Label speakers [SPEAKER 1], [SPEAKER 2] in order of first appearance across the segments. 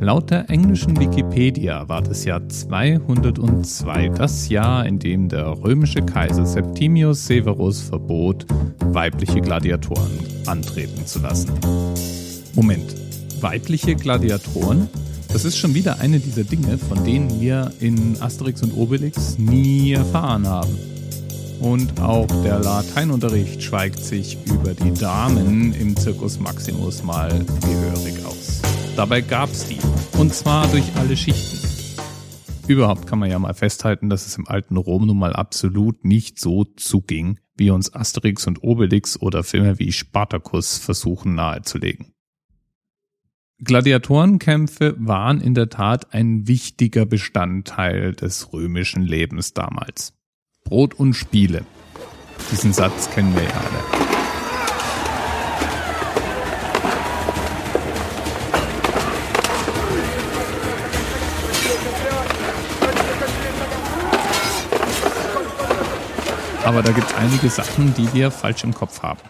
[SPEAKER 1] Laut der englischen Wikipedia war das Jahr 202 das Jahr, in dem der römische Kaiser Septimius Severus verbot, weibliche Gladiatoren antreten zu lassen. Moment, weibliche Gladiatoren? Das ist schon wieder eine dieser Dinge, von denen wir in Asterix und Obelix nie erfahren haben. Und auch der Lateinunterricht schweigt sich über die Damen im Circus Maximus mal gehörig aus. Dabei gab's die. Und zwar durch alle Schichten. Überhaupt kann man ja mal festhalten, dass es im alten Rom nun mal absolut nicht so zuging, wie uns Asterix und Obelix oder Filme wie Spartacus versuchen nahezulegen. Gladiatorenkämpfe waren in der Tat ein wichtiger Bestandteil des römischen Lebens damals. Brot und Spiele. Diesen Satz kennen wir ja alle. Aber da gibt es einige Sachen, die wir falsch im Kopf haben.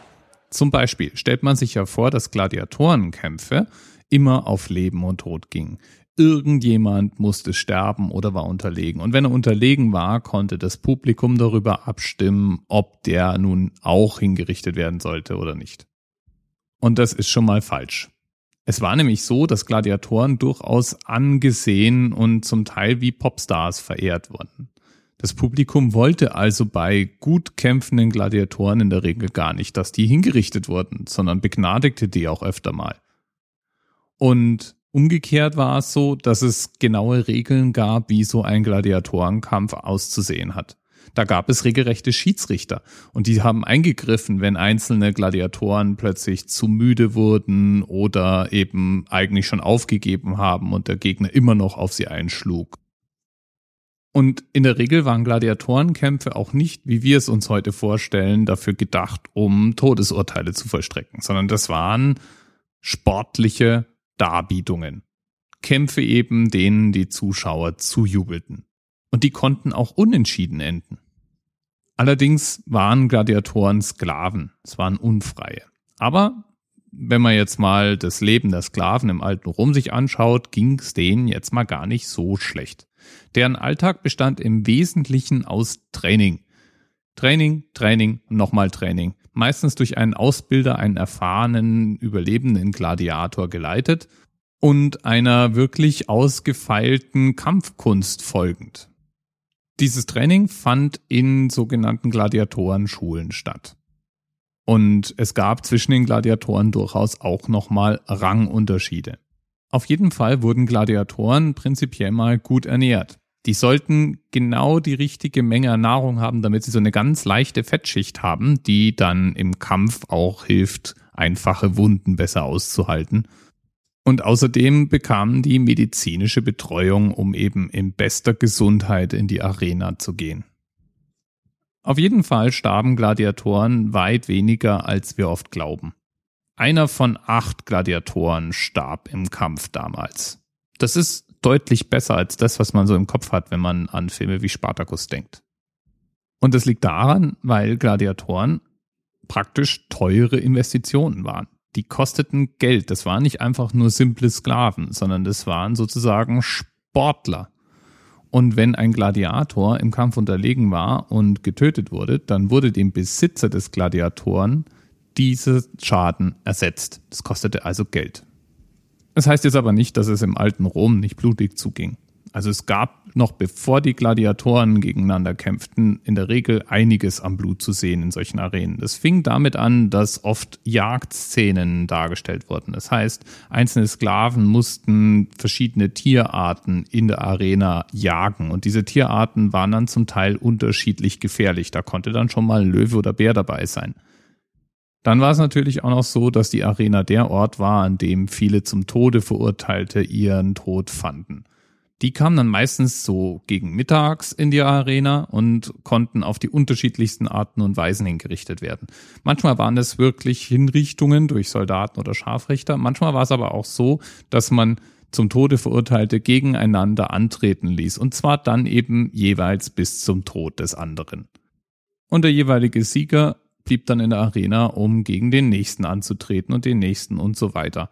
[SPEAKER 1] Zum Beispiel stellt man sich ja vor, dass Gladiatorenkämpfe immer auf Leben und Tod gingen. Irgendjemand musste sterben oder war unterlegen. Und wenn er unterlegen war, konnte das Publikum darüber abstimmen, ob der nun auch hingerichtet werden sollte oder nicht. Und das ist schon mal falsch. Es war nämlich so, dass Gladiatoren durchaus angesehen und zum Teil wie Popstars verehrt wurden. Das Publikum wollte also bei gut kämpfenden Gladiatoren in der Regel gar nicht, dass die hingerichtet wurden, sondern begnadigte die auch öfter mal. Und umgekehrt war es so, dass es genaue Regeln gab, wie so ein Gladiatorenkampf auszusehen hat. Da gab es regelrechte Schiedsrichter und die haben eingegriffen, wenn einzelne Gladiatoren plötzlich zu müde wurden oder eben eigentlich schon aufgegeben haben und der Gegner immer noch auf sie einschlug. Und in der Regel waren Gladiatorenkämpfe auch nicht, wie wir es uns heute vorstellen, dafür gedacht, um Todesurteile zu vollstrecken, sondern das waren sportliche Darbietungen. Kämpfe eben, denen die Zuschauer zujubelten. Und die konnten auch unentschieden enden. Allerdings waren Gladiatoren Sklaven, es waren Unfreie. Aber wenn man jetzt mal das Leben der Sklaven im alten Rom sich anschaut, ging es denen jetzt mal gar nicht so schlecht. Deren Alltag bestand im Wesentlichen aus Training. Training, Training, nochmal Training. Meistens durch einen Ausbilder, einen erfahrenen, überlebenden Gladiator geleitet und einer wirklich ausgefeilten Kampfkunst folgend. Dieses Training fand in sogenannten Gladiatorenschulen statt. Und es gab zwischen den Gladiatoren durchaus auch nochmal Rangunterschiede. Auf jeden Fall wurden Gladiatoren prinzipiell mal gut ernährt. Die sollten genau die richtige Menge an Nahrung haben, damit sie so eine ganz leichte Fettschicht haben, die dann im Kampf auch hilft, einfache Wunden besser auszuhalten. Und außerdem bekamen die medizinische Betreuung, um eben in bester Gesundheit in die Arena zu gehen. Auf jeden Fall starben Gladiatoren weit weniger, als wir oft glauben. Einer von acht Gladiatoren starb im Kampf damals. Das ist deutlich besser als das, was man so im Kopf hat, wenn man an Filme wie Spartacus denkt. Und das liegt daran, weil Gladiatoren praktisch teure Investitionen waren. Die kosteten Geld. Das waren nicht einfach nur simple Sklaven, sondern das waren sozusagen Sportler. Und wenn ein Gladiator im Kampf unterlegen war und getötet wurde, dann wurde dem Besitzer des Gladiatoren diese Schaden ersetzt. Das kostete also Geld. Das heißt jetzt aber nicht, dass es im alten Rom nicht blutig zuging. Also es gab noch bevor die Gladiatoren gegeneinander kämpften, in der Regel einiges am Blut zu sehen in solchen Arenen. Das fing damit an, dass oft Jagdszenen dargestellt wurden. Das heißt, einzelne Sklaven mussten verschiedene Tierarten in der Arena jagen und diese Tierarten waren dann zum Teil unterschiedlich gefährlich. Da konnte dann schon mal ein Löwe oder Bär dabei sein. Dann war es natürlich auch noch so, dass die Arena der Ort war, an dem viele zum Tode Verurteilte ihren Tod fanden. Die kamen dann meistens so gegen mittags in die Arena und konnten auf die unterschiedlichsten Arten und Weisen hingerichtet werden. Manchmal waren es wirklich Hinrichtungen durch Soldaten oder Scharfrichter. Manchmal war es aber auch so, dass man zum Tode Verurteilte gegeneinander antreten ließ. Und zwar dann eben jeweils bis zum Tod des anderen. Und der jeweilige Sieger blieb dann in der Arena, um gegen den nächsten anzutreten und den nächsten und so weiter.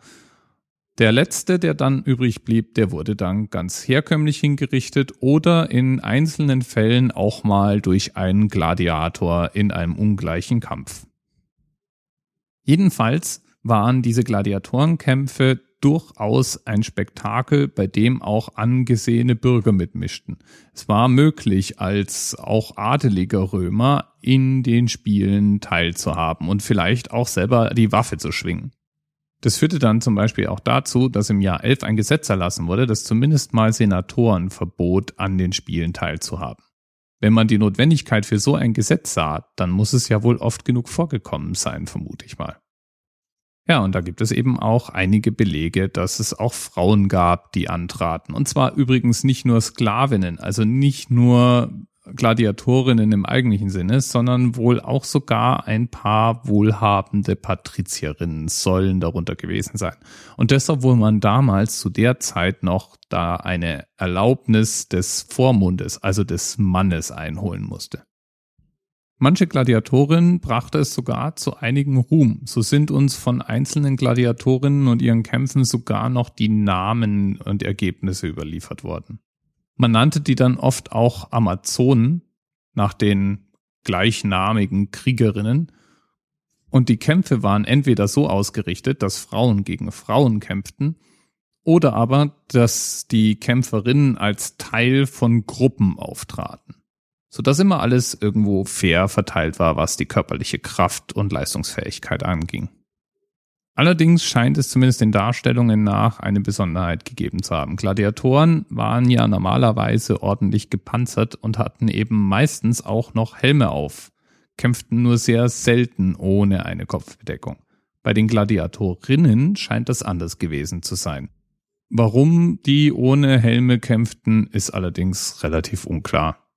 [SPEAKER 1] Der letzte, der dann übrig blieb, der wurde dann ganz herkömmlich hingerichtet oder in einzelnen Fällen auch mal durch einen Gladiator in einem ungleichen Kampf. Jedenfalls waren diese Gladiatorenkämpfe durchaus ein Spektakel, bei dem auch angesehene Bürger mitmischten. Es war möglich, als auch adeliger Römer in den Spielen teilzuhaben und vielleicht auch selber die Waffe zu schwingen. Das führte dann zum Beispiel auch dazu, dass im Jahr 11 ein Gesetz erlassen wurde, das zumindest mal Senatoren verbot, an den Spielen teilzuhaben. Wenn man die Notwendigkeit für so ein Gesetz sah, dann muss es ja wohl oft genug vorgekommen sein, vermute ich mal. Ja, und da gibt es eben auch einige Belege, dass es auch Frauen gab, die antraten. Und zwar übrigens nicht nur Sklavinnen, also nicht nur Gladiatorinnen im eigentlichen Sinne, sondern wohl auch sogar ein paar wohlhabende Patrizierinnen sollen darunter gewesen sein. Und deshalb wohl man damals zu der Zeit noch da eine Erlaubnis des Vormundes, also des Mannes einholen musste. Manche Gladiatorinnen brachte es sogar zu einigen Ruhm. So sind uns von einzelnen Gladiatorinnen und ihren Kämpfen sogar noch die Namen und Ergebnisse überliefert worden. Man nannte die dann oft auch Amazonen nach den gleichnamigen Kriegerinnen. Und die Kämpfe waren entweder so ausgerichtet, dass Frauen gegen Frauen kämpften, oder aber, dass die Kämpferinnen als Teil von Gruppen auftraten sodass immer alles irgendwo fair verteilt war, was die körperliche Kraft und Leistungsfähigkeit anging. Allerdings scheint es zumindest den Darstellungen nach eine Besonderheit gegeben zu haben. Gladiatoren waren ja normalerweise ordentlich gepanzert und hatten eben meistens auch noch Helme auf, kämpften nur sehr selten ohne eine Kopfbedeckung. Bei den Gladiatorinnen scheint das anders gewesen zu sein. Warum die ohne Helme kämpften, ist allerdings relativ unklar.